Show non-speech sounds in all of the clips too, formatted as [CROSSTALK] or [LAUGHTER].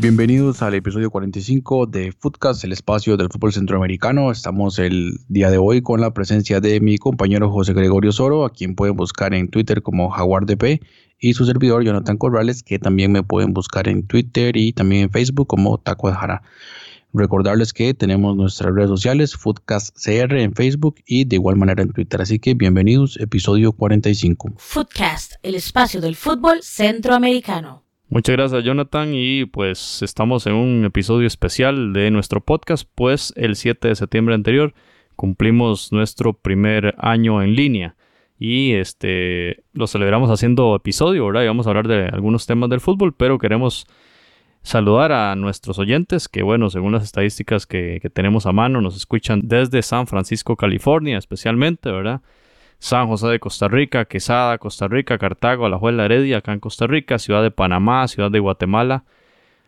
Bienvenidos al episodio 45 de Footcast, el espacio del fútbol centroamericano. Estamos el día de hoy con la presencia de mi compañero José Gregorio Soro, a quien pueden buscar en Twitter como JaguarDP, y su servidor Jonathan Corrales, que también me pueden buscar en Twitter y también en Facebook como Taco de Jara. Recordarles que tenemos nuestras redes sociales, Footcast CR en Facebook y de igual manera en Twitter. Así que bienvenidos, episodio 45. Footcast, el espacio del fútbol centroamericano. Muchas gracias Jonathan y pues estamos en un episodio especial de nuestro podcast, pues el 7 de septiembre anterior cumplimos nuestro primer año en línea y este lo celebramos haciendo episodio, ¿verdad? Y vamos a hablar de algunos temas del fútbol, pero queremos saludar a nuestros oyentes que bueno, según las estadísticas que, que tenemos a mano, nos escuchan desde San Francisco, California especialmente, ¿verdad? San José de Costa Rica, Quesada, Costa Rica, Cartago, Alajuela, Heredia, acá en Costa Rica, Ciudad de Panamá, Ciudad de Guatemala,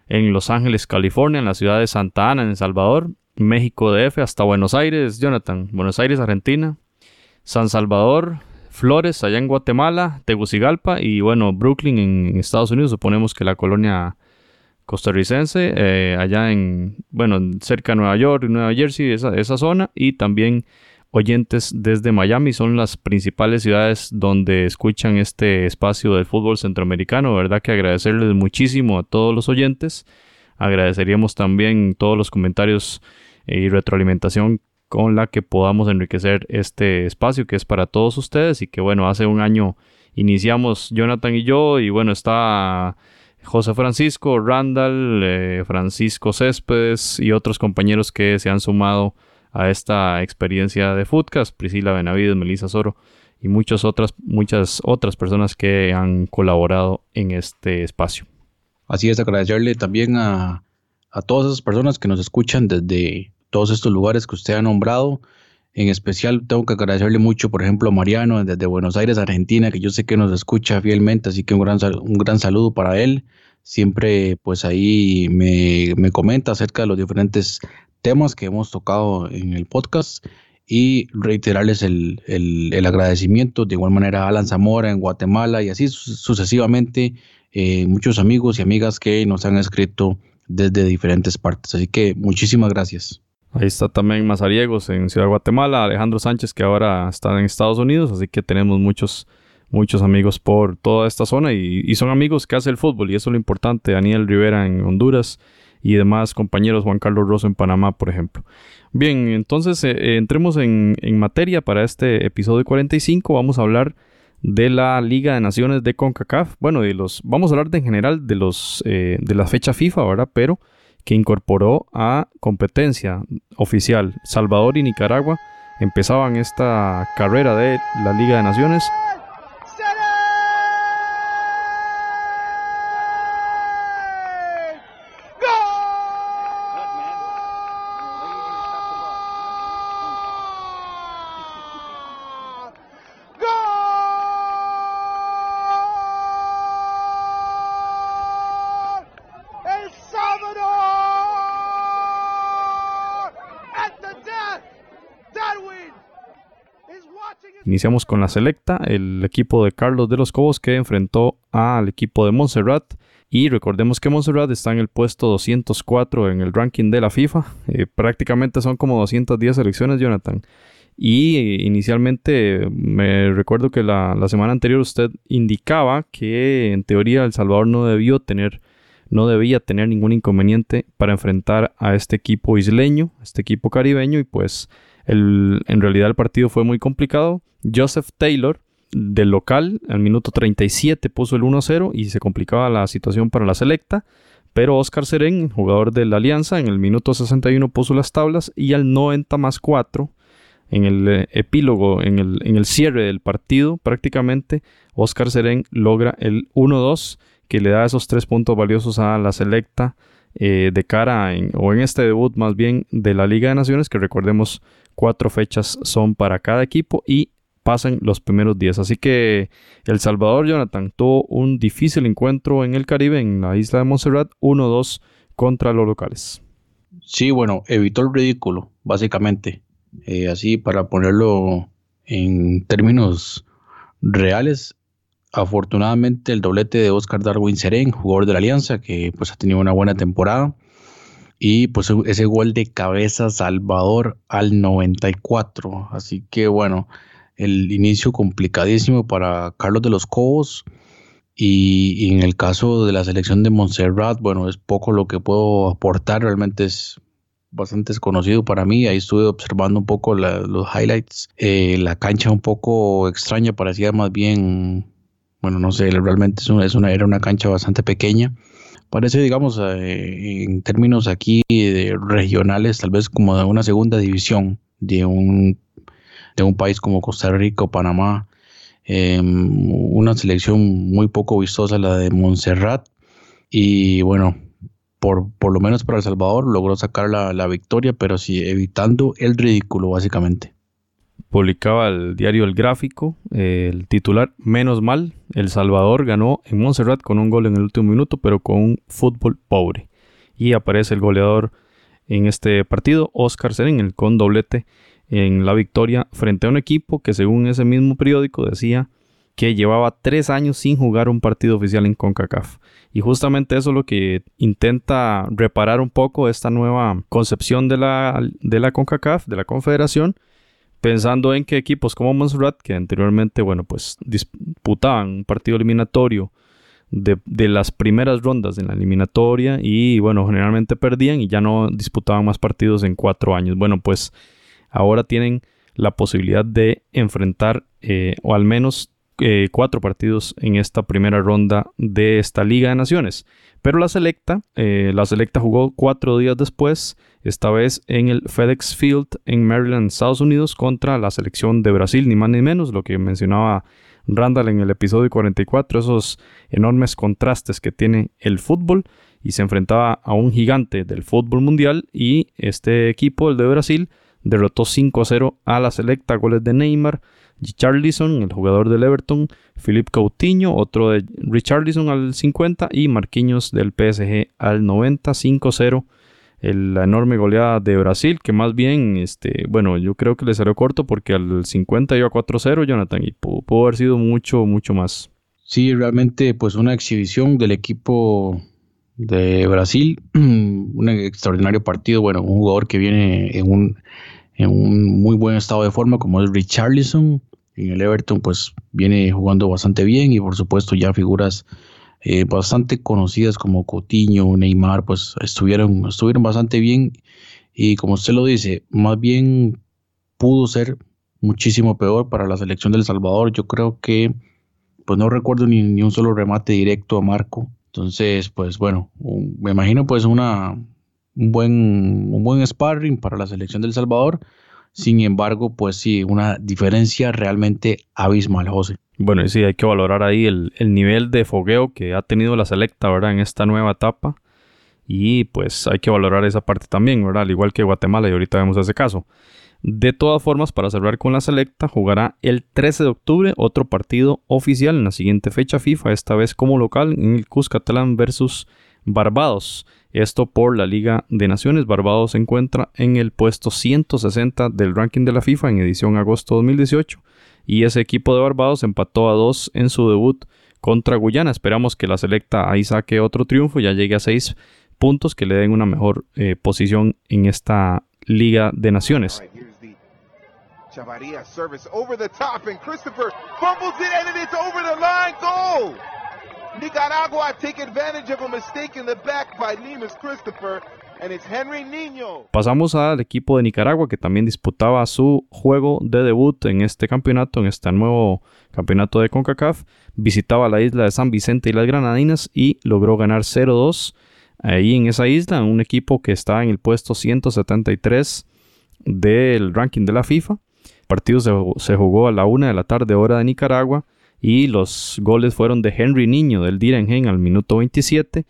en Los Ángeles, California, en la ciudad de Santa Ana, en El Salvador, México DF, hasta Buenos Aires, Jonathan, Buenos Aires, Argentina, San Salvador, Flores, allá en Guatemala, Tegucigalpa y bueno, Brooklyn en, Estados Unidos, suponemos que la colonia costarricense, eh, allá en, bueno, cerca de Nueva York, Nueva Jersey, esa zona, y también oyentes desde Miami son las principales ciudades donde escuchan este espacio del fútbol centroamericano, ¿verdad? Que agradecerles muchísimo a todos los oyentes. Agradeceríamos también todos los comentarios eh, y retroalimentación con la que podamos enriquecer este espacio que es para todos ustedes y que bueno, hace un año iniciamos Jonathan y yo y bueno, está José Francisco, Randall, eh, Francisco Céspedes y otros compañeros que se han sumado a esta experiencia de Foodcast, Priscila Benavides, Melissa Soro y muchas otras, muchas otras personas que han colaborado en este espacio. Así es, agradecerle también a, a todas esas personas que nos escuchan desde todos estos lugares que usted ha nombrado. En especial tengo que agradecerle mucho, por ejemplo, a Mariano desde Buenos Aires, Argentina, que yo sé que nos escucha fielmente, así que un gran, un gran saludo para él. Siempre pues ahí me, me comenta acerca de los diferentes temas que hemos tocado en el podcast y reiterarles el, el- agradecimiento de igual manera a Alan Zamora en Guatemala y así su- sucesivamente eh, muchos amigos y amigas que nos han escrito desde diferentes partes. Así que muchísimas gracias. Ahí está también Mazariegos en Ciudad de Guatemala, Alejandro Sánchez que ahora está en Estados Unidos, así que tenemos muchos, muchos amigos por toda esta zona y, y son amigos que hace el fútbol y eso es lo importante. Daniel Rivera en Honduras y demás compañeros, Juan Carlos Rosso en Panamá, por ejemplo. Bien, entonces eh, eh, entremos en, materia para este episodio 45. Vamos a hablar de la Liga de Naciones de CONCACAF. Bueno, de los, vamos a hablar de en general de los eh, de la fecha FIFA, ¿verdad? Pero que incorporó a competencia oficial Salvador y Nicaragua empezaban esta carrera de la Liga de Naciones. El Salvador! At the death! Darwin is watching his Iniciamos con la selecta, el equipo de Carlos de los Cobos que enfrentó al equipo de Montserrat. Y recordemos que Montserrat está en el puesto 204 en el ranking de la FIFA. Eh, prácticamente son como 210 selecciones, Jonathan. Y eh, inicialmente me recuerdo que la, la semana anterior usted indicaba que en teoría El Salvador no debió tener, no debía tener ningún inconveniente para enfrentar a este equipo isleño, este equipo caribeño, y pues en realidad el partido fue muy complicado. Joseph Taylor, del local, al minuto 37 puso el 1-0 y se complicaba la situación para la selecta. Pero Oscar Serén, jugador de la Alianza, en el minuto 61 puso las tablas y al 90 más 4, en el eh, epílogo, en el, en el cierre del partido, prácticamente, Oscar Serén logra el 1-2 que le da esos tres puntos valiosos a la selecta eh, de cara en, o en este debut más bien de la Liga de Naciones, que recordemos cuatro fechas son para cada equipo y pasan los primeros días. Así que El Salvador, Jonathan, tuvo un difícil encuentro en el Caribe, en la isla de Montserrat, 1-2 contra los locales. Sí, bueno, evitó el ridículo, básicamente. Eh, así, para ponerlo en términos reales, afortunadamente el doblete de Oscar Darwin Serén, jugador de la Alianza, que pues ha tenido una buena temporada. Y pues ese gol de cabeza Salvador al 94. Así que bueno, el inicio complicadísimo para Carlos de los Cobos. Y, en el caso de la selección de Montserrat, bueno, es poco lo que puedo aportar, realmente es bastante desconocido para mí. Ahí estuve observando un poco los highlights. Eh, la cancha un poco extraña, parecía más bien, bueno, no sé, realmente es una, es una, era una cancha bastante pequeña. Parece, digamos, eh, en términos aquí de regionales, tal vez como de una segunda división de un, de un país como Costa Rica o Panamá. Em, una selección muy poco vistosa, la de Montserrat. Y bueno, por, por lo menos para El Salvador logró sacar la, la victoria, pero sí evitando el ridículo, básicamente publicaba el diario El Gráfico, eh, el titular Menos mal, El Salvador ganó en Montserrat con un gol en el último minuto, pero con un fútbol pobre. Y aparece el goleador en este partido, Oscar Seren, el con doblete en la victoria frente a un equipo que según ese mismo periódico decía que llevaba tres años sin jugar un partido oficial en CONCACAF. Y justamente eso es lo que intenta reparar un poco esta nueva concepción de la, de la CONCACAF, de la Confederación, pensando en que equipos como Montserrat, que anteriormente, bueno, pues disputaban un partido eliminatorio de, de, las primeras rondas en la eliminatoria y, bueno, generalmente perdían y ya no disputaban más partidos en cuatro años. Bueno, pues ahora tienen la posibilidad de enfrentar eh, o al menos eh, cuatro partidos en esta primera ronda de esta Liga de Naciones. Pero la selecta, eh, la selecta jugó cuatro días después, esta vez en el FedEx Field en Maryland, Estados Unidos, contra la selección de Brasil, ni más ni menos, lo que mencionaba Randall en el episodio 44, esos enormes contrastes que tiene el fútbol y se enfrentaba a un gigante del fútbol mundial y este equipo, el de Brasil, derrotó 5-0 a la selecta, goles de Neymar, Richarlison, el jugador del Everton, Philip Coutinho, otro de Richarlison al 50 y Marquinhos del PSG al 90, 5-0. La enorme goleada de Brasil, que más bien, este, bueno, yo creo que le salió corto porque al 50 iba 4-0, Jonathan, y pudo, haber sido mucho, mucho más. Sí, realmente, pues una exhibición del equipo de Brasil, [CLEARS THROAT] un extraordinario partido, bueno, un jugador que viene en un, en un muy buen estado de forma como es Richarlison, en el Everton pues viene jugando bastante bien y por supuesto ya figuras eh, bastante conocidas como Coutinho, Neymar pues estuvieron, estuvieron bastante bien y como usted lo dice, más bien pudo ser muchísimo peor para la selección del Salvador. Yo creo que pues no recuerdo ni, ni un solo remate directo a Marco. Entonces, pues bueno, me imagino pues una, un, buen, un buen sparring para la selección del Salvador sin embargo, pues sí, una diferencia realmente abismal, José. Bueno, y sí, hay que valorar ahí el, nivel de fogueo que ha tenido la selecta, ¿verdad? En esta nueva etapa. Y pues hay que valorar esa parte también, ¿verdad? Al igual que Guatemala, y ahorita vemos ese caso. De todas formas, para cerrar con la selecta, jugará el 13 de octubre otro partido oficial en la siguiente fecha FIFA, esta vez como local en el Cuscatlán versus Barbados. Esto por la Liga de Naciones. Barbados se encuentra en el puesto 160 del ranking de la FIFA en edición agosto 2018 y ese equipo de Barbados empató a dos en su debut contra Guyana. Esperamos que la selecta ahí saque otro triunfo, ya llegue a seis puntos que le den una mejor eh, posición en esta Liga de Naciones. Nicaragua take advantage of a mistake in the back by Nemus Christopher. And it's Henry Niño. Pasamos al equipo de Nicaragua que también disputaba su juego de debut en este campeonato, en este nuevo campeonato de CONCACAF. Visitaba la isla de San Vicente y las Granadinas y logró ganar 0-2 ahí en esa isla, un equipo que está en el puesto 173 del ranking de la FIFA. El partido se, se jugó a la una de la tarde hora de Nicaragua Y los goles fueron de Henry Niño del Direngen al minuto 27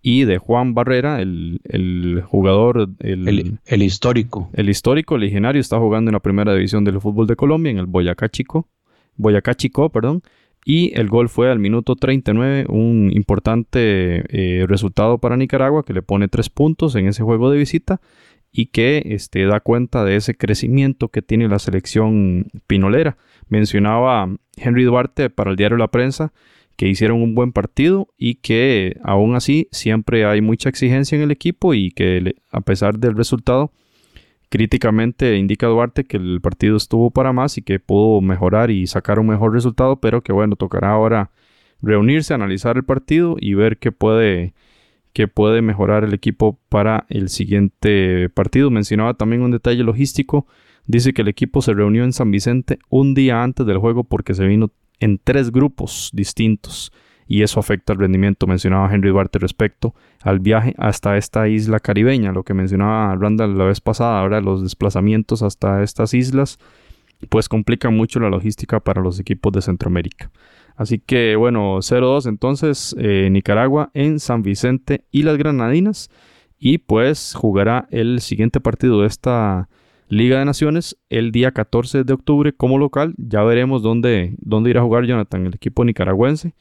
y de Juan Barrera, el, el jugador, el, El, el histórico. el histórico legionario, está jugando en la primera división del fútbol de Colombia, en el Boyacá Chico, Boyacá Chico, perdón, y el gol fue al minuto 39, un importante eh, resultado para Nicaragua que le pone tres puntos en ese juego de visita y que este, da cuenta de ese crecimiento que tiene la selección pinolera. Mencionaba Henry Duarte para el diario La Prensa que hicieron un buen partido y que aún así siempre hay mucha exigencia en el equipo y que a pesar del resultado, críticamente indica Duarte que el partido estuvo para más y que pudo mejorar y sacar un mejor resultado, pero que bueno, tocará ahora reunirse, analizar el partido y ver qué puede, qué puede mejorar el equipo para el siguiente partido. Mencionaba también un detalle logístico. Dice que el equipo se reunió en San Vicente un día antes del juego porque se vino en tres grupos distintos y eso afecta el rendimiento. Mencionaba Henry Duarte respecto al viaje hasta esta isla caribeña, lo que mencionaba Randall la vez pasada, ahora los desplazamientos hasta estas islas pues complican mucho la logística para los equipos de Centroamérica. Así que bueno, 0-2 entonces eh, Nicaragua en San Vicente y las Granadinas y pues jugará el siguiente partido de esta Liga de Naciones el día 14 de octubre como local. Ya veremos dónde, dónde irá a jugar Jonathan, el equipo nicaragüense.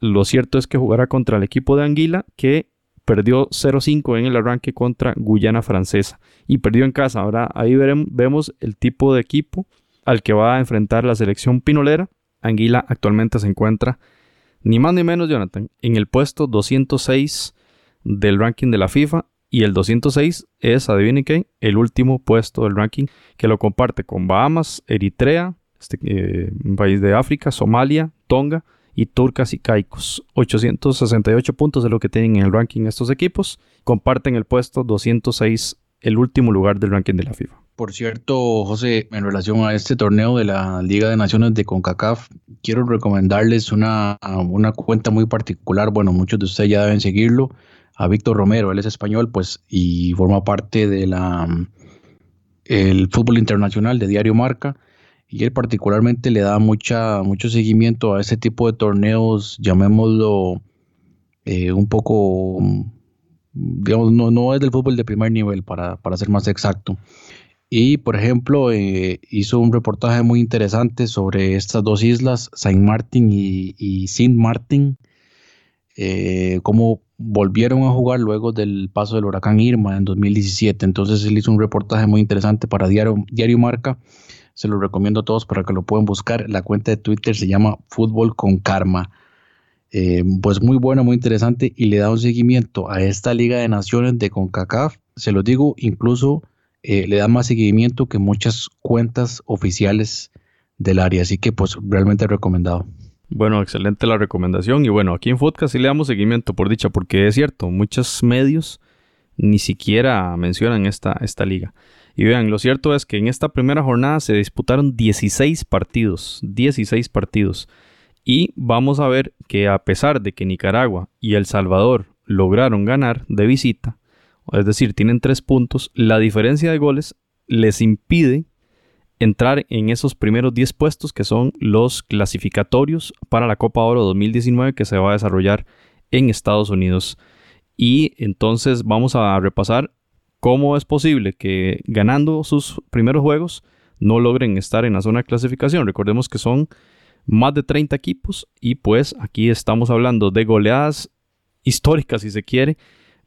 Lo cierto es que jugará contra el equipo de Anguila que perdió 0-5 en el arranque contra Guyana Francesa y perdió en casa. Ahora ahí veremos, vemos el tipo de equipo al que va a enfrentar la selección pinolera. Anguila actualmente se encuentra ni más ni menos, Jonathan, en el puesto 206 del ranking de la FIFA y el 206 es, adivinen qué, el último puesto del ranking que lo comparte con Bahamas, Eritrea, este, eh, país de África, Somalia, Tonga y Turcas y Caicos. 868 puntos de lo que tienen en el ranking estos equipos. Comparten el puesto 206, el último lugar del ranking de la FIFA. Por cierto, José, en relación a este torneo de la Liga de Naciones de CONCACAF, quiero recomendarles una, una cuenta muy particular. Bueno, muchos de ustedes ya deben seguirlo. A Víctor Romero, él es español, pues, y forma parte de la el fútbol internacional de Diario Marca. Y él particularmente le da mucha, mucho seguimiento a este tipo de torneos, llamémoslo eh, un poco, digamos, no, no es del fútbol de primer nivel, para, para ser más exacto. Y, por ejemplo, eh, hizo un reportaje muy interesante sobre estas dos islas, Saint Martin y, y Saint Martin, eh, cómo volvieron a jugar luego del paso del huracán Irma en 2017. Entonces él hizo un reportaje muy interesante para Diario, Diario Marca. Se lo recomiendo a todos para que lo puedan buscar. La cuenta de Twitter se llama Fútbol con Karma. Eh, pues muy bueno, muy interesante y le da un seguimiento a esta Liga de Naciones de CONCACAF. Se lo digo, incluso eh, le da más seguimiento que muchas cuentas oficiales del área. Así que pues realmente recomendado. Bueno, excelente la recomendación. Y bueno, aquí en Foodcast sí le damos seguimiento por dicha, porque es cierto, muchos medios ni siquiera mencionan esta, esta liga. Y vean, lo cierto es que en esta primera jornada se disputaron 16 partidos, 16 partidos. Y vamos a ver que a pesar de que Nicaragua y El Salvador lograron ganar de visita, es decir, tienen tres puntos, la diferencia de goles les impide entrar en esos primeros 10 puestos que son los clasificatorios para la Copa Oro 2019 que se va a desarrollar en Estados Unidos. Y entonces vamos a repasar cómo es posible que ganando sus primeros juegos no logren estar en la zona de clasificación. Recordemos que son más de 30 equipos y pues aquí estamos hablando de goleadas históricas si se quiere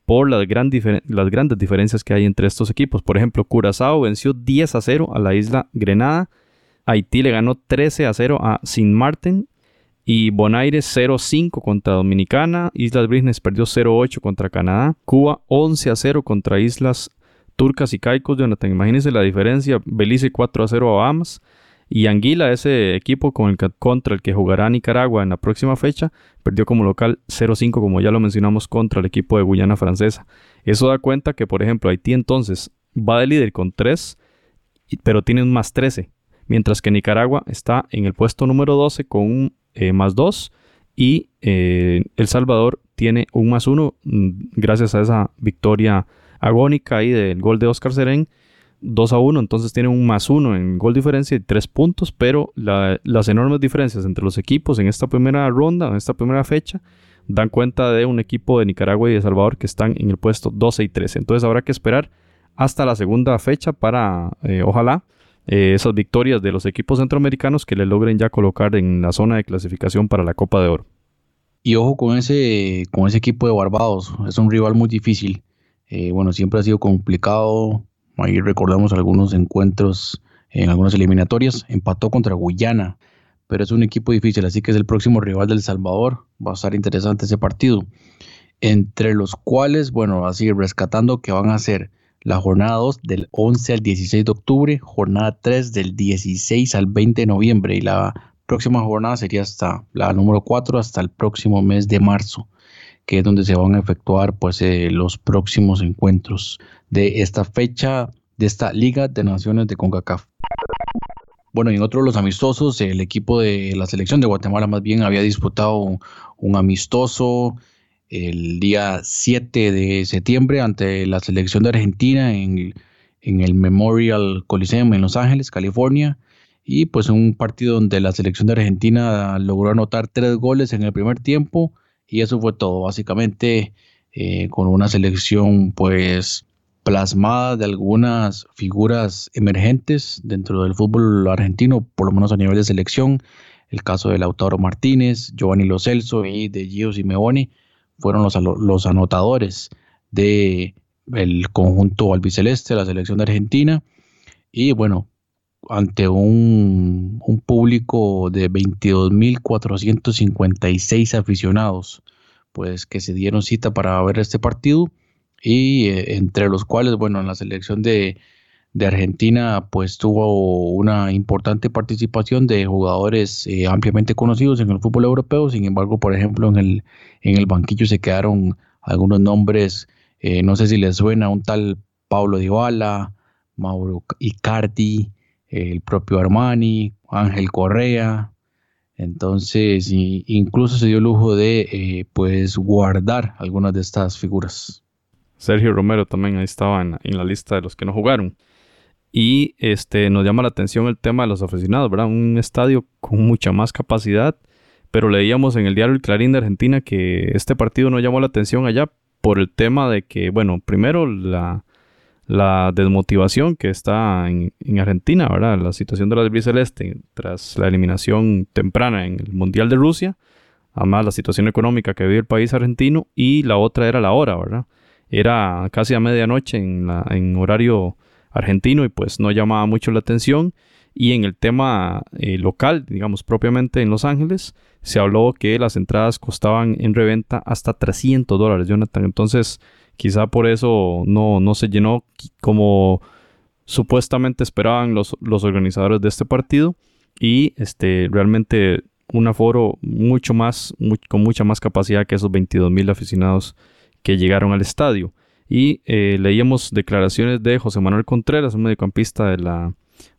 por las, gran las, grandes diferencias que hay entre estos equipos. Por ejemplo, Curazao venció 10 a 0 a la isla Grenada. Haití le ganó 13 a 0 a Sin Martin. Y Bonaire 0-5 contra Dominicana. Islas Vírgenes perdió 0-8 contra Canadá. Cuba 11 a 0 contra Islas Turcas y Caicos. Jonathan, imagínense la diferencia. Belice 4 a 0 a Bahamas. Y Anguila, ese equipo contra el que jugará Nicaragua en la próxima fecha, perdió como local 0-5, como ya lo mencionamos, contra el equipo de Guyana Francesa. Eso da cuenta que, por ejemplo, Haití entonces va de líder con 3, pero tiene un más 13, mientras que Nicaragua está en el puesto número 12 con un eh, más 2 y eh, El Salvador tiene un más 1 gracias a esa victoria agónica ahí del gol de Oscar Serén 2 a 1, entonces tienen un más 1 en gol diferencia y 3 puntos, pero las enormes diferencias entre los equipos en esta primera ronda, en esta primera fecha, dan cuenta de un equipo de Nicaragua y de Salvador que están en el puesto 12 y 13. Entonces habrá que esperar hasta la segunda fecha para, eh, ojalá, eh, esas victorias de los equipos centroamericanos que le logren ya colocar en la zona de clasificación para la Copa de Oro. Y ojo con ese, con ese equipo de Barbados, es un rival muy difícil. Eh, bueno, siempre ha sido complicado. Ahí recordamos algunos encuentros en algunas eliminatorias. Empató contra Guyana, pero es un equipo difícil, así que es el próximo rival del Salvador. Va a estar interesante ese partido. Entre los cuales, bueno, así rescatando que van a ser la jornada 2 del 11 al 16 de octubre, jornada 3 del 16 al 20 de noviembre y la próxima jornada sería hasta la número 4 hasta el próximo mes de marzo que es donde se van a efectuar pues eh, los próximos encuentros de esta fecha de esta Liga de Naciones de CONCACAF. Bueno, y en otro de los amistosos, el equipo de la selección de Guatemala más bien había disputado un, amistoso el día 7 de septiembre ante la selección de Argentina en, en el Memorial Coliseum en Los Ángeles, California. Y pues un partido donde la selección de Argentina logró anotar tres goles en el primer tiempo y eso fue todo, básicamente eh, con una selección pues plasmada de algunas figuras emergentes dentro del fútbol argentino, por lo menos a nivel de selección. El caso de Lautaro Martínez, Giovanni Lo Celso y de Gio Simeone fueron los, los anotadores del el conjunto albiceleste, la selección de Argentina. Y bueno, ante un, público de 22.456 aficionados, pues que se dieron cita para ver este partido y eh, entre los cuales, bueno, en la selección de, Argentina, pues tuvo una importante participación de jugadores eh, ampliamente conocidos en el fútbol europeo. Sin embargo, por ejemplo, en el, en el banquillo se quedaron algunos nombres, eh, no sé si les suena, un tal Pablo Dybala, Mauro Icardi, el propio Armani, Ángel Correa. Entonces, incluso se dio lujo de eh, pues guardar algunas de estas figuras. Sergio Romero también ahí estaba en, la lista de los que no jugaron. Y este nos llama la atención el tema de los aficionados, ¿verdad? Un estadio con mucha más capacidad, pero leíamos en el diario El Clarín de Argentina que este partido no llamó la atención allá por el tema de que, bueno, primero la, la desmotivación que está en, Argentina, ¿verdad? La situación de la celeste tras la eliminación temprana en el Mundial de Rusia, además la situación económica que vive el país argentino y la otra era la hora, ¿verdad? Era casi a medianoche en, la, en horario argentino y pues no llamaba mucho la atención. Y en el tema eh, local, digamos propiamente en Los Ángeles, se habló que las entradas costaban en reventa hasta 300 dólares, Jonathan. Entonces, Quizá por eso no, no se llenó como supuestamente esperaban los, los organizadores de este partido. Y este, realmente un aforo mucho más, con mucha más capacidad que esos 22 mil aficionados que llegaron al estadio. Y eh, leíamos declaraciones de José Manuel Contreras, un mediocampista de la,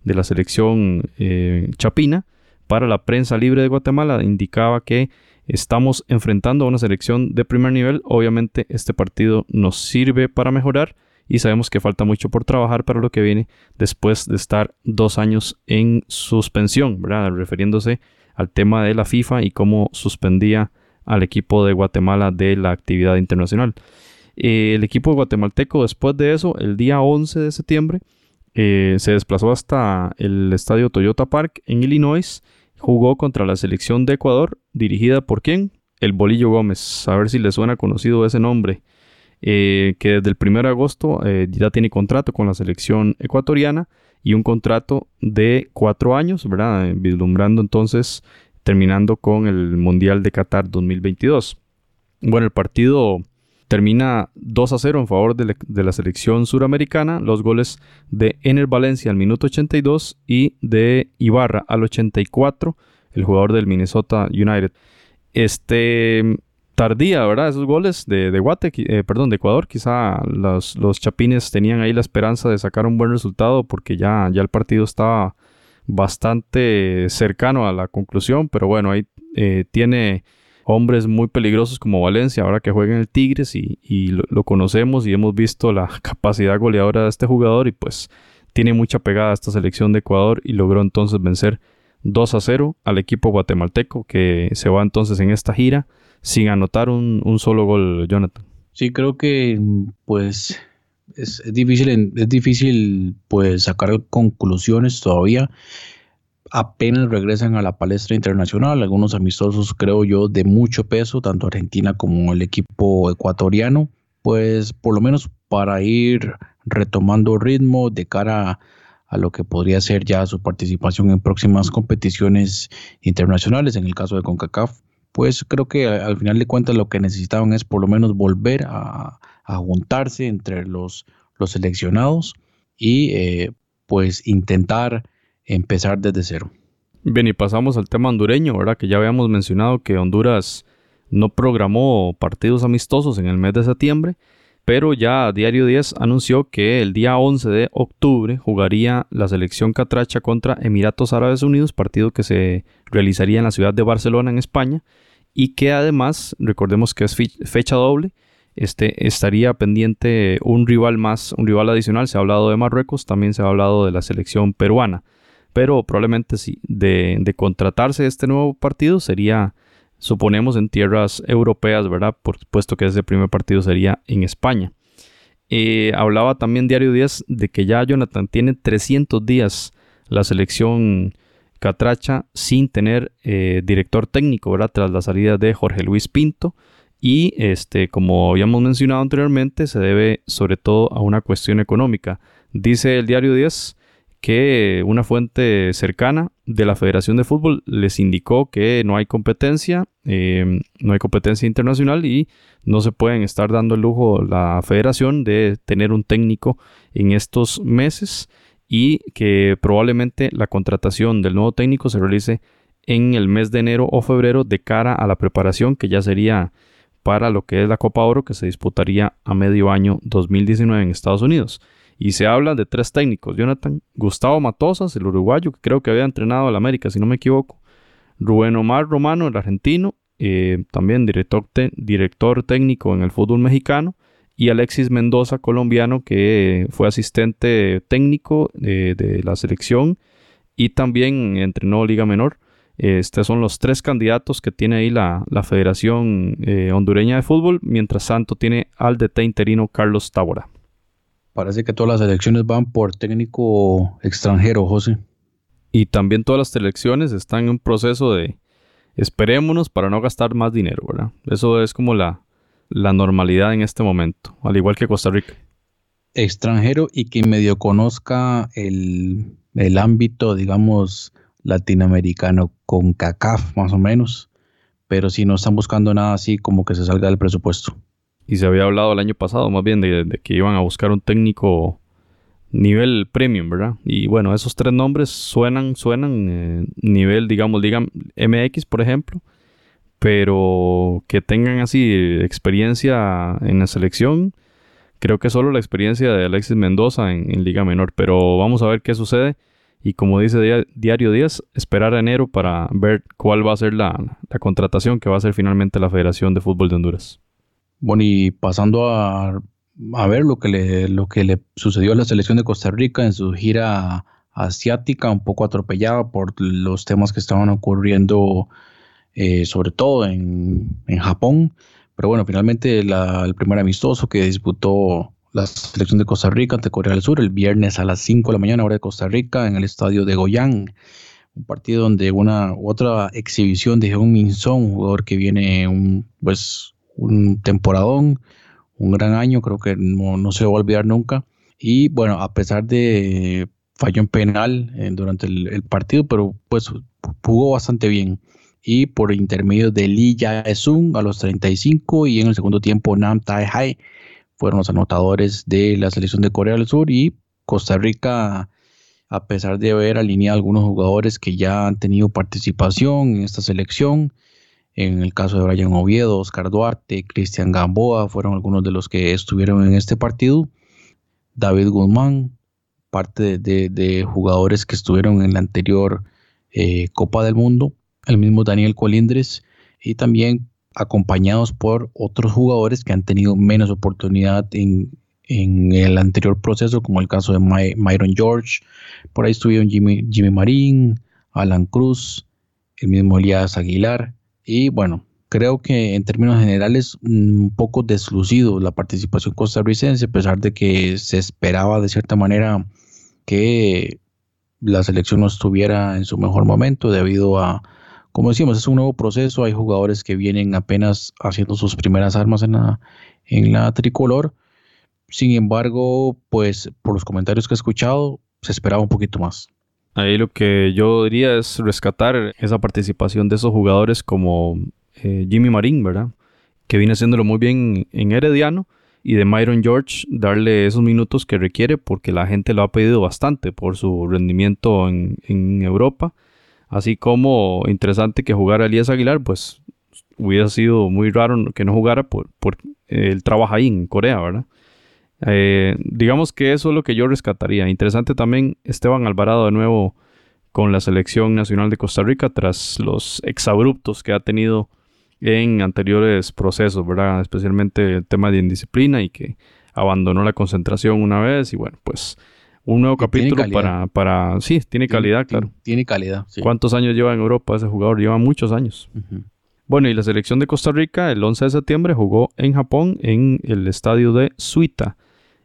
de la selección eh, chapina, para la prensa libre de Guatemala. Indicaba que Estamos enfrentando a una selección de primer nivel. Obviamente este partido nos sirve para mejorar y sabemos que falta mucho por trabajar para lo que viene después de estar dos años en suspensión, refiriéndose al tema de la FIFA y cómo suspendía al equipo de Guatemala de la actividad internacional. Eh, el equipo guatemalteco después de eso, el día 11 de septiembre, eh, se desplazó hasta el estadio Toyota Park en Illinois jugó contra la selección de Ecuador, dirigida por quién? El Bolillo Gómez. A ver si le suena conocido ese nombre. Eh, que desde el 1 de agosto eh, ya tiene contrato con la selección ecuatoriana y un contrato de cuatro años, ¿verdad? Vislumbrando entonces, terminando con el Mundial de Qatar 2022. Bueno, el partido Termina 2 a 0 en favor de, la selección suramericana. Los goles de Ener Valencia al minuto 82 y de Ibarra al 84, el jugador del Minnesota United. Este tardía, ¿verdad? Esos goles de, Guate, eh, perdón, de Ecuador. Quizá los, los, chapines tenían ahí la esperanza de sacar un buen resultado porque ya, ya el partido estaba bastante cercano a la conclusión. Pero bueno, ahí eh, tiene hombres muy peligrosos como Valencia, ahora que juega en el Tigres y, lo, conocemos y hemos visto la [LAUGHS] capacidad goleadora de este jugador y pues tiene mucha pegada esta selección de Ecuador y logró entonces vencer 2 a 0 al equipo guatemalteco que se va entonces en esta gira sin anotar un, un solo gol, Jonathan. Sí, creo que pues es, es difícil, es difícil pues sacar conclusiones todavía. Apenas regresan a la palestra internacional, algunos amistosos creo yo de mucho peso, tanto Argentina como el equipo ecuatoriano, pues por lo menos para ir retomando ritmo de cara a, lo que podría ser ya su participación en próximas competiciones internacionales, en el caso de CONCACAF, pues creo que al final de cuentas lo que necesitaban es por lo menos volver a, a juntarse entre los, los seleccionados y eh, pues intentar empezar desde cero. Bien, y pasamos al tema hondureño, ¿verdad? Que ya habíamos mencionado que Honduras no programó partidos amistosos en el mes de septiembre, pero ya Diario 10 anunció que el día 11 de octubre jugaría la selección catracha contra Emiratos Árabes Unidos, partido que se realizaría en la ciudad de Barcelona, en España, y que además, recordemos que es fecha doble, este, estaría pendiente un rival más, un rival adicional. Se ha hablado de Marruecos, también se ha hablado de la selección peruana. Pero probablemente sí, de, contratarse este nuevo partido sería, suponemos, en tierras europeas, ¿verdad? Por supuesto que ese primer partido sería en España. Eh, hablaba también Diario 10 de que ya Jonathan tiene 300 días la selección Catracha sin tener eh, director técnico, ¿verdad? Tras la salida de Jorge Luis Pinto. Y este, como habíamos mencionado anteriormente, se debe sobre todo a una cuestión económica. Dice el diario 10 que una fuente cercana de la Federación de Fútbol les indicó que no hay competencia, eh, no hay competencia internacional y no se pueden estar dando el lujo la federación de tener un técnico en estos meses y que probablemente la contratación del nuevo técnico se realice en el mes de enero o febrero de cara a la preparación que ya sería para lo que es la Copa Oro que se disputaría a medio año 2019 en Estados Unidos. Y se habla de tres técnicos, Jonathan, Gustavo Matosas, el uruguayo, que creo que había entrenado al América, si no me equivoco, Rubén Omar Romano, el argentino, eh, también director, técnico en el fútbol mexicano, y Alexis Mendoza, colombiano, que fue asistente técnico de, de la selección y también entrenó Liga Menor. Estos son los tres candidatos que tiene ahí la, Federación eh, Hondureña de Fútbol. Mientras tanto, tiene al DT interino Carlos Tábora. Parece que todas las elecciones van por técnico extranjero, José. Y también todas las elecciones están en un proceso de esperémonos para no gastar más dinero, ¿verdad? Eso es como la, la normalidad en este momento, al igual que Costa Rica. Extranjero y que medio conozca el, el ámbito, digamos, latinoamericano con CACAF más o menos, pero si no están buscando nada así como que se salga del presupuesto. Y se había hablado el año pasado más bien de, que iban a buscar un técnico nivel premium, ¿verdad? Y bueno, esos tres nombres suenan, suenan eh, nivel, digamos, digan MX, por ejemplo, pero que tengan así experiencia en la selección. Creo que solo la experiencia de Alexis Mendoza en, Liga Menor, pero vamos a ver qué sucede y como dice Diario 10, esperar a enero para ver cuál va a ser la, contratación que va a hacer finalmente la Federación de Fútbol de Honduras. Bueno, y pasando a, a ver lo que, le, lo que le sucedió a la selección de Costa Rica en su gira asiática, un poco atropellada por los temas que estaban ocurriendo, eh, sobre todo en, en, Japón. Pero bueno, finalmente el primer amistoso que disputó la selección de Costa Rica ante Corea del Sur el viernes a las 5 de la mañana hora de Costa Rica en el estadio de Goyang. Un partido donde una otra exhibición de un Minson, un jugador que viene un, pues, un temporadón, un gran año, creo que no, se va a olvidar nunca. Y bueno, a pesar de falló en penal eh, durante el, partido, pero pues jugó bastante bien. Y por intermedio de Lee Jae-sung a los 35 y en el segundo tiempo Nam Tae-hai fueron los anotadores de la selección de Corea del Sur y Costa Rica, a pesar de haber alineado algunos jugadores que ya han tenido participación en esta selección, en el caso de Brian Oviedo, Oscar Duarte, Cristian Gamboa, fueron algunos de los que estuvieron en este partido. David Guzmán, parte de, jugadores que estuvieron en la anterior eh, Copa del Mundo, el mismo Daniel Colindres y también acompañados por otros jugadores que han tenido menos oportunidad en, el anterior proceso, como el caso de My- Myron George. Por ahí estuvieron Jimmy, Jimmy Marín, Alan Cruz, el mismo Elías Aguilar. Y bueno, creo que en términos generales un poco deslucido la participación costarricense, a pesar de que se esperaba de cierta manera que la selección no estuviera en su mejor momento debido a, como decíamos, es un nuevo proceso, hay jugadores que vienen apenas haciendo sus primeras armas en la, en la tricolor. Sin embargo, pues por los comentarios que he escuchado, se esperaba un poquito más. Ahí lo que yo diría es rescatar esa participación de esos jugadores como eh, Jimmy Marín, ¿verdad? Que viene haciéndolo muy bien en Herediano. Y de Myron George, darle esos minutos que requiere porque la gente lo ha pedido bastante por su rendimiento en, en Europa. Así como interesante que jugara Elías Aguilar, pues hubiera sido muy raro que no jugara por, por él trabaja ahí en Corea, ¿verdad? Eh, digamos que eso es lo que yo rescataría. Interesante también Esteban Alvarado de nuevo con la selección nacional de Costa Rica tras los exabruptos que ha tenido en anteriores procesos, ¿verdad? Especialmente el tema de indisciplina y que abandonó la concentración una vez y bueno, pues un nuevo Y capítulo para, para... Sí, tiene calidad, claro. Tiene calidad. sí. ¿Cuántos años lleva en Europa ese jugador? Lleva muchos años. Bueno, y la selección de Costa Rica el 11 de septiembre jugó en Japón en el estadio de Suita.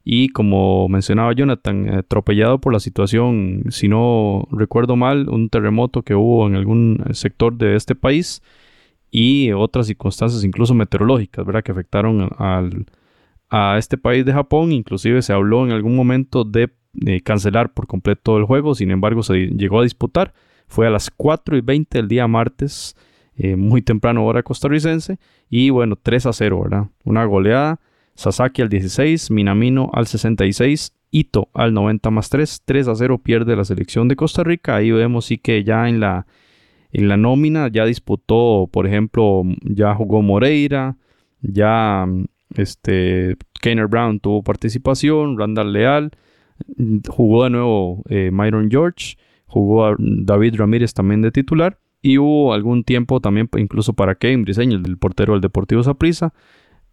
Y como mencionaba Jonathan, eh, atropellado por la situación, si no recuerdo mal, un terremoto que hubo en algún sector de este país y otras circunstancias incluso meteorológicas, ¿verdad? Que afectaron al, a este país de Japón. Inclusive se habló en algún momento de, de cancelar por completo el juego, sin embargo se llegó a disputar. Fue a las 4 y 20 del día martes, eh, muy temprano hora costarricense, y bueno, 3 a 0, ¿verdad? Una goleada. Sasaki al 16, Minamino al 66, Ito al 90 más 3, 3 a 0 pierde la selección de Costa Rica. Ahí vemos sí que ya en la, en la nómina ya disputó, por ejemplo, ya jugó Moreira, ya este, Kenner Brown tuvo participación, Randall Leal, jugó de nuevo eh, Myron George, jugó a David Ramírez también de titular. Y hubo algún tiempo también incluso para Kevin Briseño, el del portero del Deportivo Saprissa.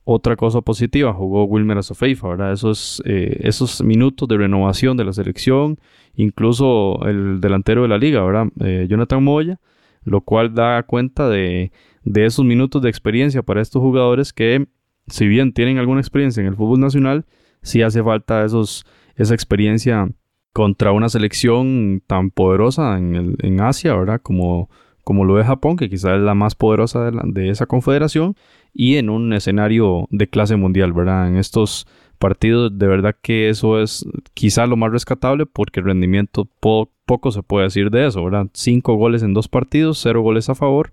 Otra cosa positiva, jugó Wilmer Azofeifa, ¿verdad? Esos, eh, esos minutos de renovación de la selección, incluso el delantero de la liga, ¿verdad? Eh, Jonathan Moya, lo cual da cuenta de, de esos minutos de experiencia para estos jugadores que, si bien tienen alguna experiencia en el fútbol nacional, sí hace falta esos, esa experiencia contra una selección tan poderosa en, el- en Asia, ¿verdad? Como, como lo es Japón, que quizás es la más poderosa de, esa confederación, y en un escenario de clase mundial, ¿verdad? En estos partidos, de verdad que eso es quizá lo más rescatable porque el rendimiento po- poco se puede decir de eso, ¿verdad? Cinco goles en dos partidos, cero goles a favor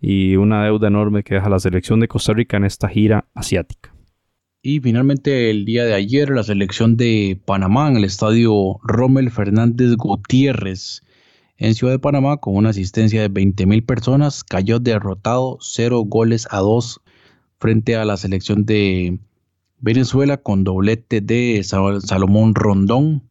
y una deuda enorme que deja la selección de Costa Rica en esta gira asiática. Y finalmente el día de ayer la selección de Panamá en el estadio Rommel Fernández Gutiérrez en Ciudad de Panamá con una asistencia de 20 mil personas cayó derrotado 0 goles a 2 frente a la selección de Venezuela con doblete de Sa- Salomón Rondón.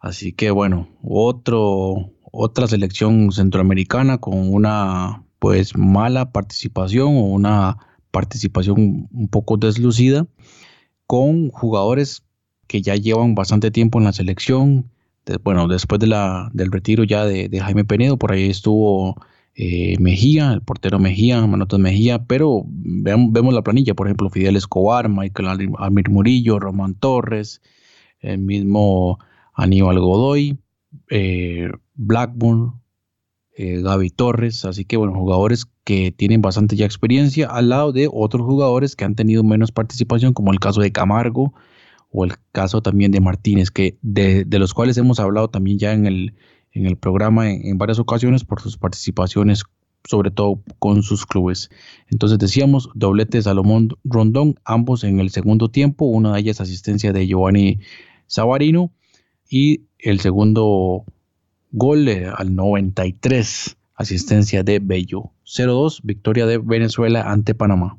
Así que bueno, otra selección centroamericana con una pues mala participación o una participación un poco deslucida con jugadores que ya llevan bastante tiempo en la selección. Bueno, después de la, del retiro ya de, Jaime Penedo, por ahí estuvo eh, Mejía, el portero Mejía, Manotas Mejía, pero veam- vemos la planilla, por ejemplo, Fidel Escobar, Michael Al- Almir Murillo, Román Torres, el mismo Aníbal Godoy, eh, Blackburn, eh, Gaby Torres, así que bueno, jugadores que tienen bastante ya experiencia al lado de otros jugadores que han tenido menos participación, como el caso de Camargo o el caso también de Martínez, que de, de los cuales hemos hablado también ya en el, en el programa en, varias ocasiones por sus participaciones, sobre todo con sus clubes. Entonces decíamos, doblete Salomón Rondón, ambos en el segundo tiempo, una de ellas asistencia de Giovanni Savarino y el segundo gol eh, al 93, asistencia de Bello. 0-2, victoria de Venezuela ante Panamá.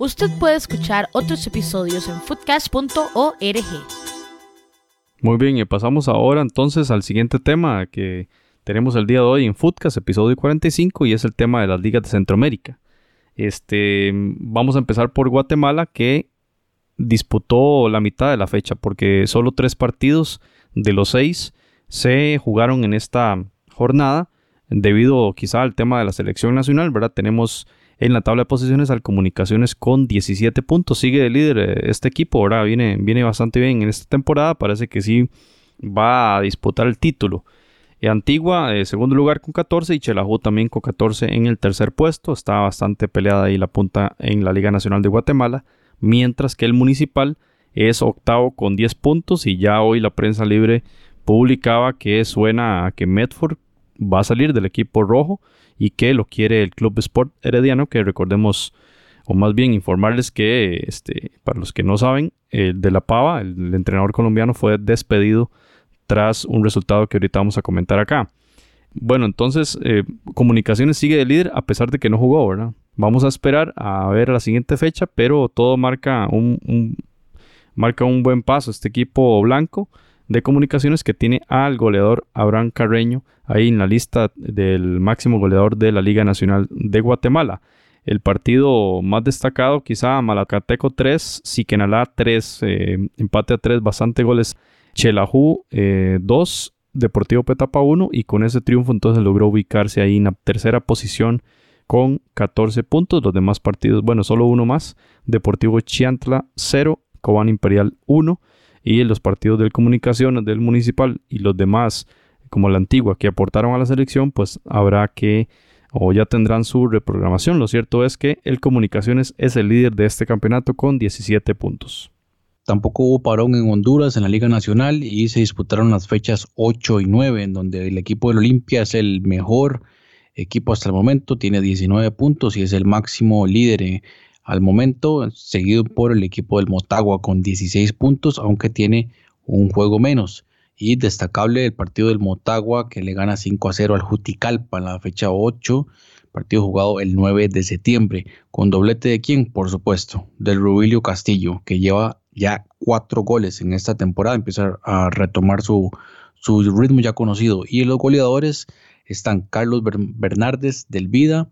Usted puede escuchar otros episodios en foodcast.org. Muy bien, y pasamos ahora entonces al siguiente tema que tenemos el día de hoy en Footcast, episodio 45, y es el tema de las ligas de Centroamérica. Este, vamos a empezar por Guatemala que disputó la mitad de la fecha porque solo tres partidos de los seis se jugaron en esta jornada debido quizá al tema de la selección nacional, ¿verdad? Tenemos en la tabla de posiciones al Comunicaciones con 17 puntos. Sigue de líder eh, este equipo, ahora viene, viene bastante bien en esta temporada. Parece que sí va a disputar el título. Antigua, eh, segundo lugar con 14 y Chelajú también con 14 en el tercer puesto. Está bastante peleada ahí la punta en la Liga Nacional de Guatemala. Mientras que el Municipal es octavo con 10 puntos y ya hoy la prensa libre publicaba que suena a que Medford va a salir del equipo rojo y que lo quiere el Club Sport Herediano, que recordemos, o más bien informarles que, este, para los que no saben, el de La Pava, el, entrenador colombiano, fue despedido tras un resultado que ahorita vamos a comentar acá. Bueno, entonces, eh, Comunicaciones sigue de líder a pesar de que no jugó, ¿verdad? Vamos a esperar a ver la siguiente fecha, pero todo marca un, marca un buen paso este equipo blanco de comunicaciones que tiene al goleador Abraham Carreño ahí en la lista del máximo goleador de la Liga Nacional de Guatemala. El partido más destacado quizá Malacateco 3, Siquenalá 3, eh, empate a 3, bastante goles. Chelajú 2, eh, Deportivo Petapa 1 y con ese triunfo entonces logró ubicarse ahí en la tercera posición con 14 puntos. Los demás partidos, bueno, solo uno más. Deportivo Chiantla 0, Cobán Imperial 1 y los partidos del Comunicaciones del Municipal y los demás como la antigua que aportaron a la selección, pues habrá que o ya tendrán su reprogramación. Lo cierto es que el Comunicaciones es el líder de este campeonato con 17 puntos. Tampoco hubo parón en Honduras en la Liga Nacional y se disputaron las fechas 8 y 9, en donde el equipo del Olimpia es el mejor equipo hasta el momento, tiene 19 puntos y es el máximo líder al momento, seguido por el equipo del Motagua con 16 puntos, aunque tiene un juego menos. Y destacable el partido del Motagua que le gana 5 a 0 al Juticalpa en la fecha 8, partido jugado el 9 de septiembre, con doblete de quién, por supuesto, del Rubilio Castillo, que lleva ya cuatro goles en esta temporada, empieza a retomar su, su ritmo ya conocido. Y los goleadores están Carlos Bernardes del Vida,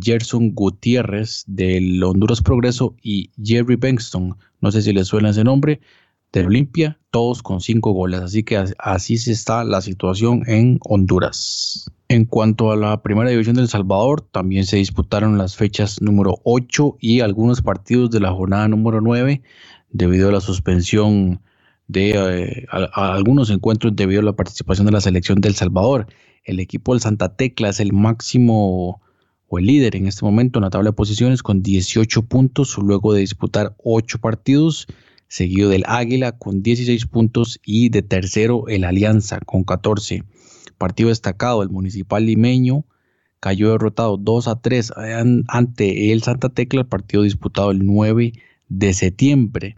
Gerson Gutiérrez del Honduras Progreso y Jerry Bengston, no sé si les suena ese nombre, del Olimpia, todos con cinco goles. Así que así se está la situación en Honduras. En cuanto a la primera división del Salvador, también se disputaron las fechas número 8 y algunos partidos de la jornada número 9 debido a la suspensión de eh, algunos encuentros debido a la participación de la selección del Salvador. El equipo del Santa Tecla es el máximo o el líder en este momento en la tabla de posiciones con 18 puntos luego de disputar 8 partidos seguido del Águila con 16 puntos y de tercero el Alianza con 14. Partido destacado, el Municipal Limeño cayó derrotado 2 a 3 ante el Santa Tecla, el partido disputado el 9 de septiembre.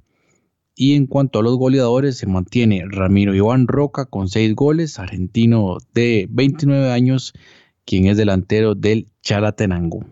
Y en cuanto a los goleadores, se mantiene Ramiro Iván Roca con 6 goles, argentino de 29 años, quien es delantero del Chalatenango.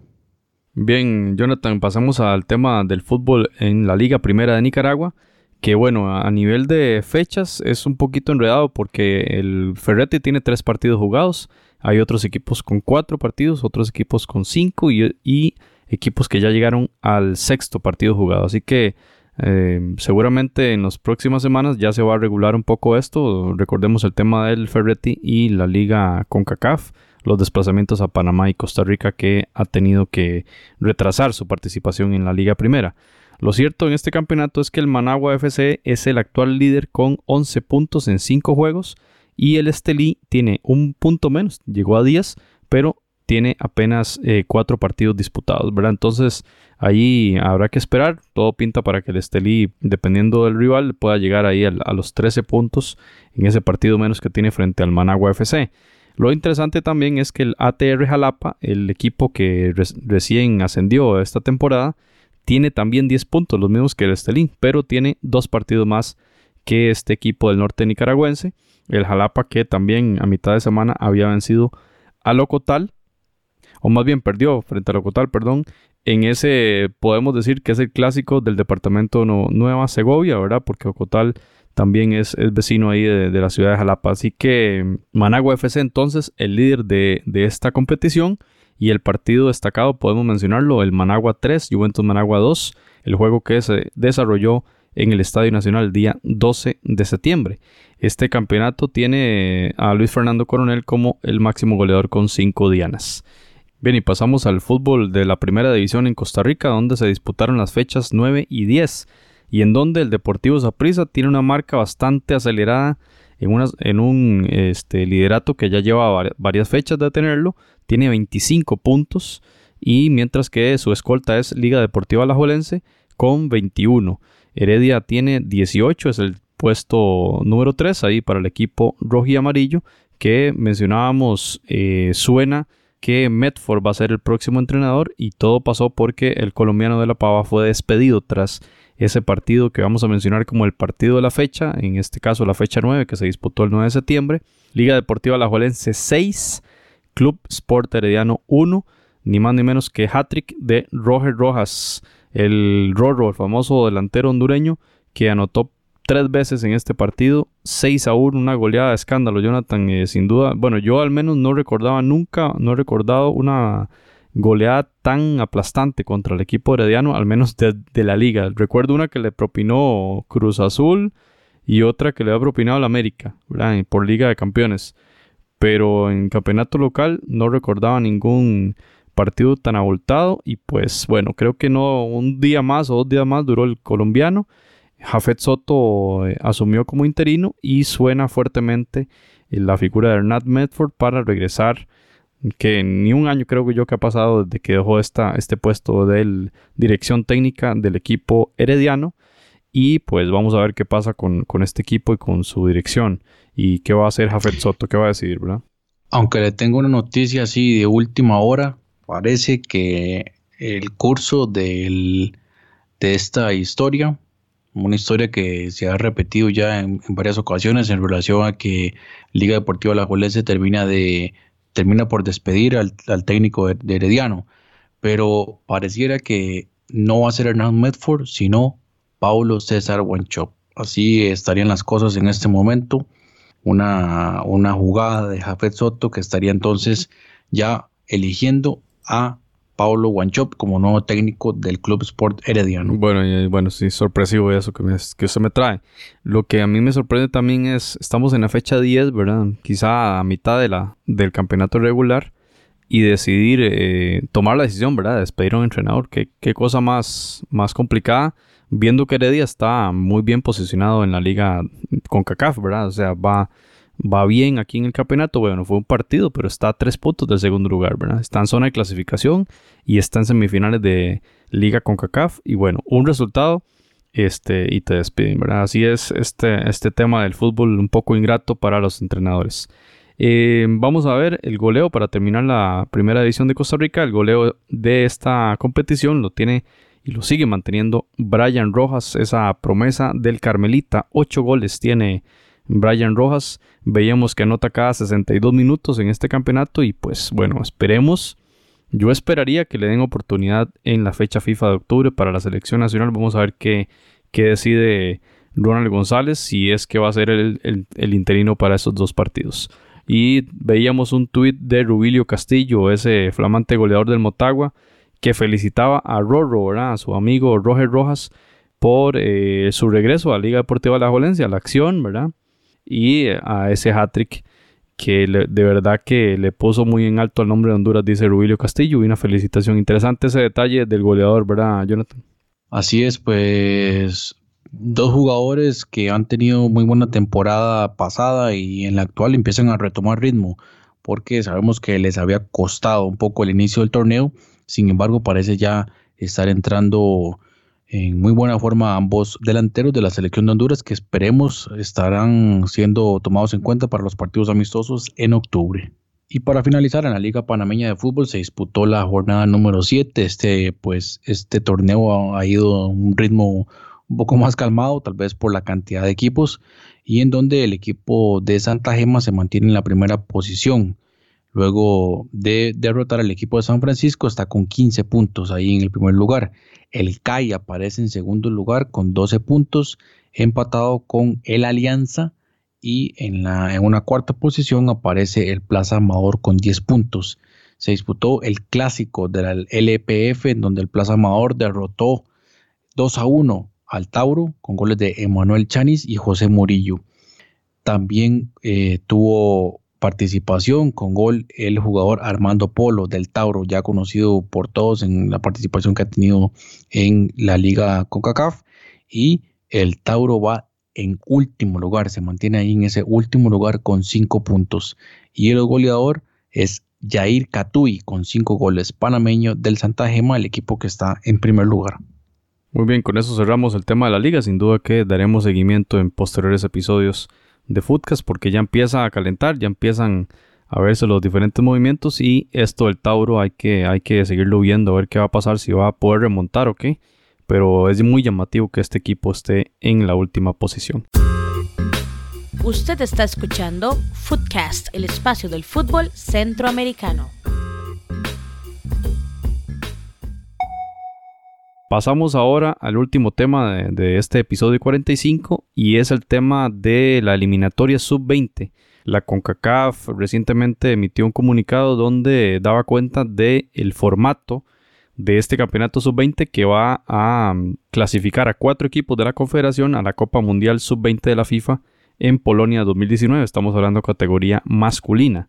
Bien, Jonathan, pasamos al tema del fútbol en la Liga Primera de Nicaragua, que bueno, a nivel de fechas es un poquito enredado porque el Ferretti tiene tres partidos jugados, hay otros equipos con cuatro partidos, otros equipos con cinco y, equipos que ya llegaron al sexto partido jugado, así que eh, seguramente en las próximas semanas ya se va a regular un poco esto. Recordemos el tema del Ferretti y la liga CONCACAF los desplazamientos a Panamá y Costa Rica que ha tenido que retrasar su participación en la Liga Primera. Lo cierto en este campeonato es que el Managua FC es el actual líder con 11 puntos en 5 juegos y el Estelí tiene un punto menos, llegó a 10, pero tiene apenas 4 eh, partidos disputados, ¿verdad? Entonces ahí habrá que esperar, todo pinta para que el Estelí, dependiendo del rival, pueda llegar ahí a, los 13 puntos en ese partido menos que tiene frente al Managua FC. Lo interesante también es que el ATR Jalapa, el equipo que recién ascendió esta temporada, tiene también 10 puntos, los mismos que el Estelín, pero tiene dos partidos más que este equipo del norte nicaragüense. El Jalapa que también a mitad de semana había vencido a Locotal, o más bien perdió frente a Locotal, perdón. En ese podemos decir que es el clásico del departamento Nueva Segovia, ¿verdad? Porque Locotal también es, vecino ahí de, la ciudad de Jalapa. Así que Managua FC entonces el líder de, esta competición Y el partido destacado podemos mencionarlo, el Managua 3, Juventus Managua 2, el juego que se desarrolló en el Estadio Nacional el día 12 de septiembre. Este campeonato tiene a Luis Fernando Coronel como el máximo goleador con 5 dianas. Bien, y pasamos al fútbol de la primera división en Costa Rica, donde se disputaron las fechas 9 y 10, y en donde el Deportivo Saprissa tiene una marca bastante acelerada en, en un este, liderato que ya lleva varias fechas de tenerlo, tiene 25 puntos, y mientras que su escolta es Liga Deportiva Alajuelense con 21. Heredia tiene 18, es el puesto número 3 ahí para el equipo rojo y amarillo, que mencionábamos eh, suena que Medford va a ser el próximo entrenador y todo pasó porque el colombiano de la Pava fue despedido tras ese partido que vamos a mencionar como el partido de la fecha, en este caso la fecha 9 que se disputó el 9 de septiembre, Liga Deportiva Alajuelense 6, Club Sport Herediano 1, ni más ni menos que hat-trick de Roger Rojas, el Rorro, el famoso delantero hondureño que anotó tres veces en este partido, 6 a 1, una goleada de escándalo, Jonathan, eh, sin duda. Bueno, yo al menos no recordaba nunca, no he recordado una goleada tan aplastante contra el equipo herediano, al menos de, la liga. Recuerdo una que le propinó Cruz Azul y otra que le ha propinado la América, ¿verdad? por Liga de Campeones. Pero en campeonato local no recordaba ningún partido tan abultado y pues bueno, creo que no un día más o dos días más duró el colombiano Jafet Soto eh, asumió como interino y suena fuertemente eh, la figura de Hernán Medford para regresar, que ni un año creo que yo que ha pasado desde que dejó esta, este puesto de dirección técnica del equipo herediano. Y pues vamos a ver qué pasa con, con, este equipo y con su dirección. Y qué va a hacer Jafet Soto, qué va a decidir, ¿verdad? Aunque le tengo una noticia así de última hora, parece que el curso de esta historia una historia que se ha repetido ya en, varias ocasiones en relación a que Liga Deportiva La se termina de termina por despedir al, técnico de, Herediano, pero pareciera que no va a ser Hernán Medford, sino Paulo César Wanchop. Así estarían las cosas en este momento. Una, una jugada de Jafet Soto que estaría entonces ya eligiendo a Paulo Wanchop como nuevo técnico del Club Sport Herediano. Bueno, y, bueno, sí, sorpresivo eso que, me, que me trae. Lo que a mí me sorprende también es, estamos en la fecha 10, ¿verdad? Quizá a mitad de la, del campeonato regular y decidir eh, tomar la decisión, ¿verdad? De despedir a un entrenador. Qué, qué cosa más, más complicada, viendo que Heredia está muy bien posicionado en la liga con CACAF, ¿verdad? O sea, va va bien aquí en el campeonato. Bueno, fue un partido, pero está a tres puntos del segundo lugar, ¿verdad? Está en zona de clasificación y está en semifinales de Liga con CACAF. Y bueno, un resultado este, y te despiden, ¿verdad? Así es este, este tema del fútbol un poco ingrato para los entrenadores. Eh, vamos a ver el goleo para terminar la primera edición de Costa Rica. El goleo de esta competición lo tiene y lo sigue manteniendo Brian Rojas, esa promesa del Carmelita. Ocho goles tiene Brian Rojas. Veíamos que anota cada 62 minutos en este campeonato y pues bueno, esperemos. Yo esperaría que le den oportunidad en la fecha FIFA de octubre para la selección nacional. Vamos a ver qué, qué decide Ronald González, si es que va a ser el, interino para esos dos partidos. Y veíamos un tuit de Rubilio Castillo, ese flamante goleador del Motagua, que felicitaba a Rorro, a su amigo Roger Rojas, por eh, su regreso a la Liga Deportiva La Jolencia, la acción, ¿verdad? Y a ese hat-trick que de verdad que le puso muy en alto al nombre de Honduras, dice Rubilio Castillo, y una felicitación. Interesante ese detalle del goleador, ¿verdad, Jonathan? Así es, pues dos jugadores que han tenido muy buena temporada pasada y en la actual empiezan a retomar ritmo, porque sabemos que les había costado un poco el inicio del torneo, sin embargo parece ya estar entrando en muy buena forma ambos delanteros de la selección de Honduras que esperemos estarán siendo tomados en cuenta para los partidos amistosos en octubre. Y para finalizar, en la Liga Panameña de Fútbol se disputó la jornada número 7. Este, pues, este torneo ha, ido a un ritmo un poco más calmado, tal vez por la cantidad de equipos, y en donde el equipo de Santa Gema se mantiene en la primera posición. Luego de derrotar al equipo de San Francisco, está con 15 puntos ahí en el primer lugar. El CAI aparece en segundo lugar con 12 puntos, empatado con el Alianza. Y en, la, en una cuarta posición aparece el Plaza Amador con 10 puntos. se disputó el clásico de la LPF, en donde el Plaza Amador derrotó 2 a 1 al Tauro con goles de Emanuel Chanis y José Murillo. También eh, tuvo participación con gol el jugador Armando Polo del Tauro, ya conocido por todos en la participación que ha tenido en la liga CONCACAF. Y el Tauro va en último lugar, se mantiene ahí en ese último lugar con cinco puntos. Y el goleador es Jair Catuy con cinco goles, panameño del Santa Gema, el equipo que está en primer lugar. Muy bien, con eso cerramos el tema de la liga. Sin duda que daremos seguimiento en posteriores episodios de Footcast porque ya empieza a calentar, ya empiezan a verse los diferentes movimientos y esto del Tauro hay que, hay que seguirlo viendo, a ver qué va a pasar, si va a poder remontar o qué pero es muy llamativo que este equipo esté en la última posición. Usted está escuchando Footcast, el espacio del fútbol centroamericano. Pasamos ahora al último tema de, este episodio 45 y es el tema de la eliminatoria sub-20. La CONCACAF recientemente emitió un comunicado donde daba cuenta del el formato de este campeonato sub-20 que va a mm, clasificar a cuatro equipos de la Confederación a la Copa Mundial sub-20 de la FIFA en Polonia 2019. Estamos hablando de categoría masculina.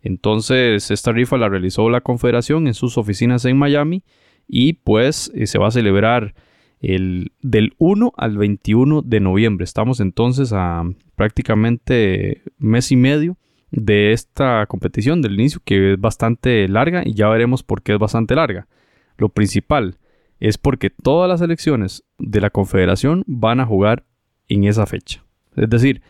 Entonces, esta rifa la realizó la Confederación en sus oficinas en Miami y pues eh, se va a celebrar el, del 1 al 21 de noviembre. Estamos entonces a prácticamente mes y medio de esta competición del inicio que es bastante larga y ya veremos por qué es bastante larga. Lo principal es porque todas las elecciones de la Confederación van a jugar en esa fecha. Es decir,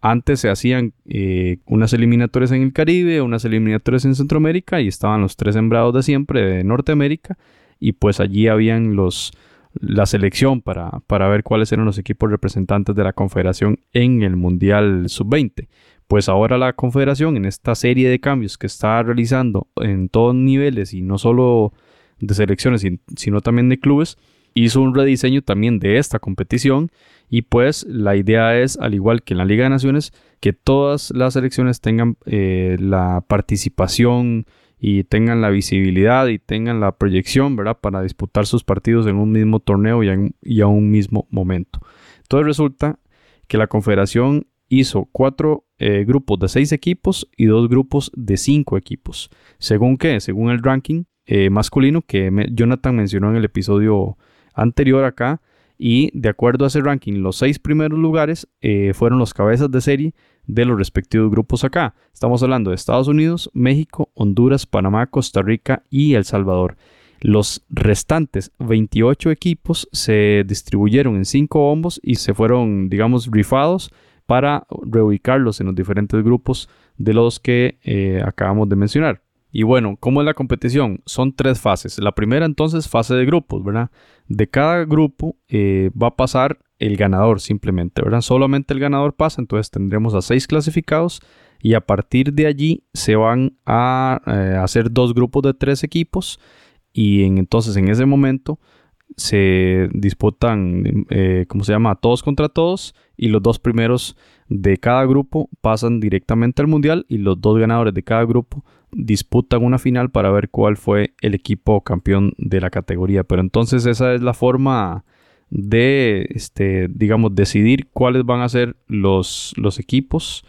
antes se hacían eh, unas eliminatorias en el Caribe, unas eliminatorias en Centroamérica y estaban los tres sembrados de siempre de Norteamérica y pues allí habían los la selección para, para ver cuáles eran los equipos representantes de la Confederación en el Mundial Sub-20. Pues ahora la Confederación en esta serie de cambios que está realizando en todos niveles y no solo de selecciones, sino también de clubes, hizo un rediseño también de esta competición y pues la idea es, al igual que en la Liga de Naciones, que todas las selecciones tengan eh, la participación y tengan la visibilidad y tengan la proyección, ¿verdad? Para disputar sus partidos en un mismo torneo y, a un mismo momento. Entonces resulta que la Confederación hizo cuatro eh, grupos de seis equipos y dos grupos de cinco equipos. ¿Según qué? Según el ranking eh, masculino que Jonathan mencionó en el episodio anterior acá. Y de acuerdo a ese ranking, los seis primeros lugares eh, fueron los cabezas de serie de los respectivos grupos acá. Estamos hablando de Estados Unidos, México, Honduras, Panamá, Costa Rica y El Salvador. Los restantes 28 equipos se distribuyeron en cinco bombos y se fueron, digamos, rifados para reubicarlos en los diferentes grupos de los que eh, acabamos de mencionar. Y bueno, ¿cómo es la competición? Son tres fases. La primera entonces fase de grupos, ¿verdad? De cada grupo eh, va a pasar el ganador simplemente, ¿verdad? Solamente el ganador pasa, entonces tendremos a seis clasificados y a partir de allí se van a eh, hacer dos grupos de tres equipos y entonces en ese momento se disputan, eh, ¿cómo se llama? Todos contra todos y los dos primeros de cada grupo pasan directamente al mundial y los dos ganadores de cada grupo disputan una final para ver cuál fue el equipo campeón de la categoría. Pero entonces esa es la forma de, este, digamos, decidir cuáles van a ser los, los equipos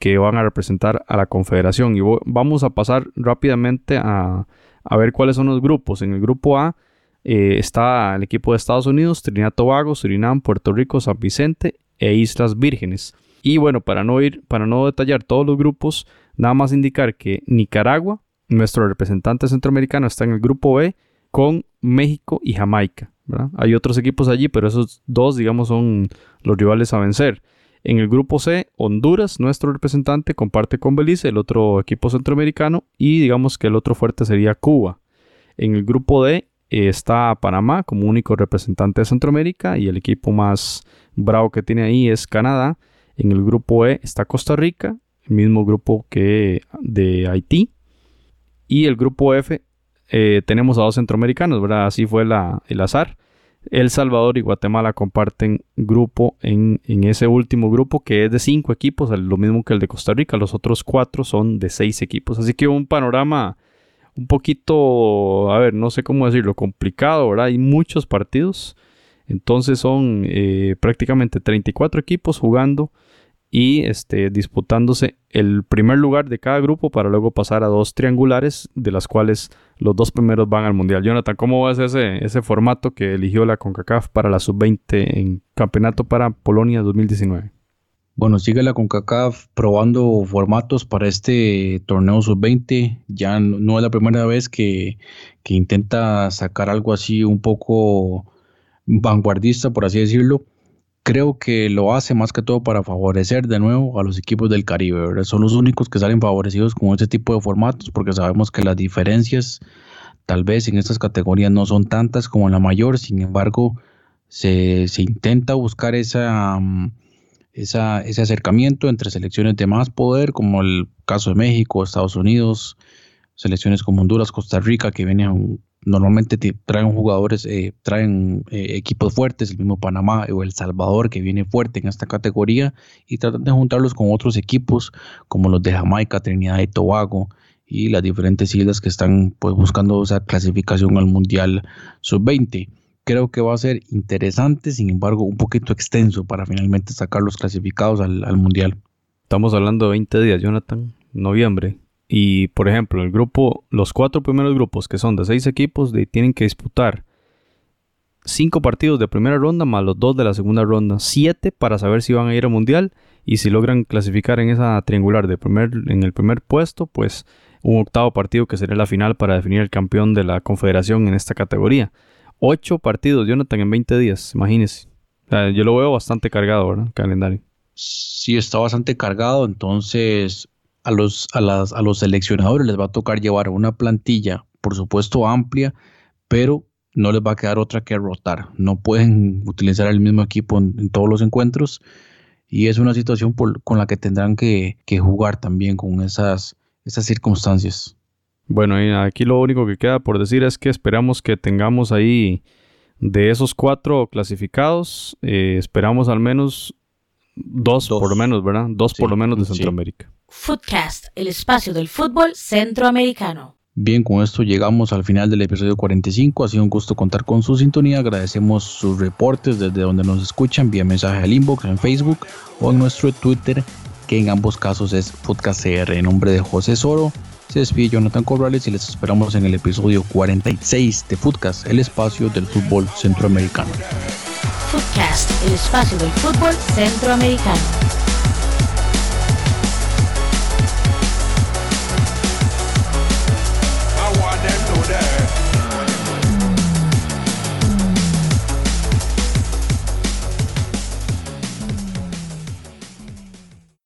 que van a representar a la confederación. Y vamos a pasar rápidamente a, a ver cuáles son los grupos. En el grupo A eh, está el equipo de Estados Unidos, Trinidad Tobago, Surinam, Puerto Rico, San Vicente e Islas Vírgenes. Y bueno, para no ir, para no detallar todos los grupos, nada más indicar que Nicaragua, nuestro representante centroamericano, está en el grupo B con México y Jamaica. Hay otros equipos allí, pero esos dos, digamos, son los rivales a vencer. En el grupo C, Honduras, nuestro representante, comparte con Belice, el otro equipo centroamericano, y digamos que el otro fuerte sería Cuba. En el grupo D eh, está Panamá como único representante de Centroamérica y el equipo más bravo que tiene ahí es Canadá. En el grupo E está Costa Rica, el mismo grupo que de Haití. Y el grupo F eh, tenemos a dos centroamericanos, ¿verdad? Así fue el azar. El Salvador y Guatemala comparten grupo en, en, ese último grupo que es de cinco equipos, lo mismo que el de Costa Rica. Los otros cuatro son de seis equipos. Así que un panorama un poquito, a ver, no sé cómo decirlo, complicado, ¿verdad? Hay muchos partidos. Entonces son eh, prácticamente 34 equipos jugando y este, disputándose el primer lugar de cada grupo para luego pasar a dos triangulares, de las cuales los dos primeros van al Mundial. Jonathan, ¿cómo ves ese, ese formato que eligió la CONCACAF para la sub-20 en Campeonato para Polonia 2019? Bueno, sigue la CONCACAF probando formatos para este torneo sub-20. Ya no es la primera vez que intenta sacar algo así un poco vanguardista, por así decirlo creo que lo hace más que todo para favorecer de nuevo a los equipos del Caribe. Son los únicos que salen favorecidos con este tipo de formatos porque sabemos que las diferencias tal vez en estas categorías no son tantas como en la mayor, sin embargo se, intenta buscar esa, mm, ese acercamiento entre selecciones de más poder como el caso de México, Estados Unidos, selecciones como Honduras, Costa Rica que vienen normalmente traen jugadores, eh, traen eh, equipos fuertes, el mismo Panamá o El Salvador que viene fuerte en esta categoría y tratan de juntarlos con otros equipos como los de Jamaica, Trinidad y Tobago y las diferentes islas que están pues buscando esa clasificación al Mundial Sub-20. Creo que va a ser interesante, sin embargo, un poquito extenso para finalmente sacar los clasificados al, al Mundial. Estamos hablando de 20 días, Jonathan, noviembre. Y por ejemplo, el grupo, los cuatro primeros grupos que son de seis equipos, tienen que disputar cinco partidos de primera ronda más los dos de la segunda ronda, siete para saber si van a ir al mundial y si logran clasificar en esa triangular de primer, en el primer puesto, pues un octavo partido que sería la final para definir el campeón de la confederación en esta categoría. Ocho partidos, Jonathan, en 20 días, imagínense. yo lo veo bastante cargado, ¿verdad? calendario. Sí, está bastante cargado, entonces a los, a, las, a los seleccionadores les va a tocar llevar una plantilla, por supuesto, amplia, pero no les va a quedar otra que rotar. No pueden utilizar el mismo equipo en, todos los encuentros y es una situación con la que tendrán que, jugar también con esas, esas circunstancias. Bueno, y aquí lo único que queda por decir es que esperamos que tengamos ahí de esos cuatro clasificados, eh, esperamos al menos dos, por lo menos, ¿verdad? Dos por lo menos de Centroamérica. Footcast, el espacio del fútbol centroamericano. Bien, con esto llegamos al final del episodio 45. Ha sido un gusto contar con su sintonía. Agradecemos sus reportes desde donde nos escuchan vía mensaje al inbox en Facebook o en nuestro Twitter, que en ambos casos es FootcastCR. En nombre de José Soro, se despide Jonathan Corrales y les esperamos en el episodio 46 de Footcast, el espacio del fútbol centroamericano. Footcast, el espacio del fútbol centroamericano.